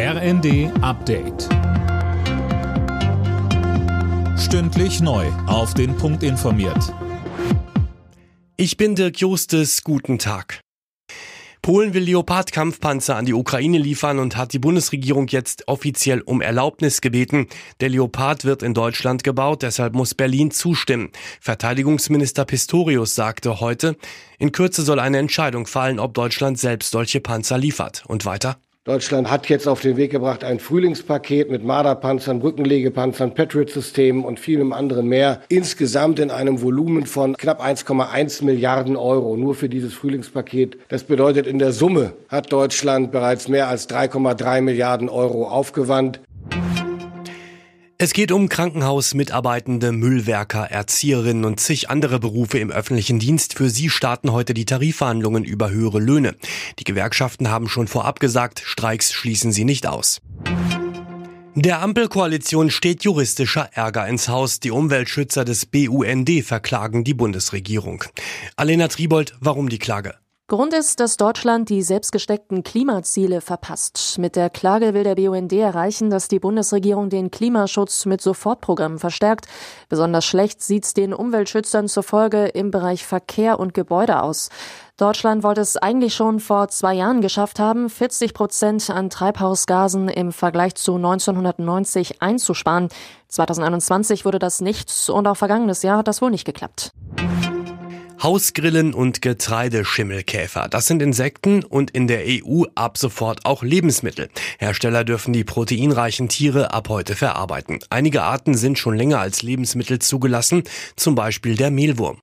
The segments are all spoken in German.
RND Update. Stündlich neu. Auf den Punkt informiert. Ich bin Dirk Justes. Guten Tag. Polen will Leopard-Kampfpanzer an die Ukraine liefern und hat die Bundesregierung jetzt offiziell um Erlaubnis gebeten. Der Leopard wird in Deutschland gebaut, deshalb muss Berlin zustimmen. Verteidigungsminister Pistorius sagte heute, in Kürze soll eine Entscheidung fallen, ob Deutschland selbst solche Panzer liefert. Und weiter? Deutschland hat jetzt auf den Weg gebracht ein Frühlingspaket mit Marderpanzern, Rückenlegepanzern, Patriot-Systemen und vielem anderen mehr. Insgesamt in einem Volumen von knapp 1,1 Milliarden Euro nur für dieses Frühlingspaket. Das bedeutet, in der Summe hat Deutschland bereits mehr als 3,3 Milliarden Euro aufgewandt. Es geht um Krankenhausmitarbeitende, Müllwerker, Erzieherinnen und zig andere Berufe im öffentlichen Dienst. Für sie starten heute die Tarifverhandlungen über höhere Löhne. Die Gewerkschaften haben schon vorab gesagt, Streiks schließen sie nicht aus. Der Ampelkoalition steht juristischer Ärger ins Haus. Die Umweltschützer des BUND verklagen die Bundesregierung. Alena Tribold, warum die Klage? Grund ist, dass Deutschland die selbstgesteckten Klimaziele verpasst. Mit der Klage will der BUND erreichen, dass die Bundesregierung den Klimaschutz mit Sofortprogrammen verstärkt. Besonders schlecht sieht's den Umweltschützern zufolge im Bereich Verkehr und Gebäude aus. Deutschland wollte es eigentlich schon vor zwei Jahren geschafft haben, 40 Prozent an Treibhausgasen im Vergleich zu 1990 einzusparen. 2021 wurde das nicht und auch vergangenes Jahr hat das wohl nicht geklappt. Hausgrillen und Getreideschimmelkäfer. Das sind Insekten und in der EU ab sofort auch Lebensmittel. Hersteller dürfen die proteinreichen Tiere ab heute verarbeiten. Einige Arten sind schon länger als Lebensmittel zugelassen, zum Beispiel der Mehlwurm.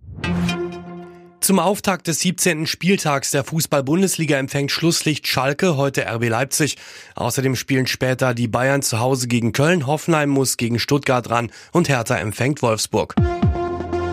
Zum Auftakt des 17. Spieltags der Fußball-Bundesliga empfängt Schlusslicht Schalke, heute RB Leipzig. Außerdem spielen später die Bayern zu Hause gegen Köln, Hoffenheim muss gegen Stuttgart ran und Hertha empfängt Wolfsburg.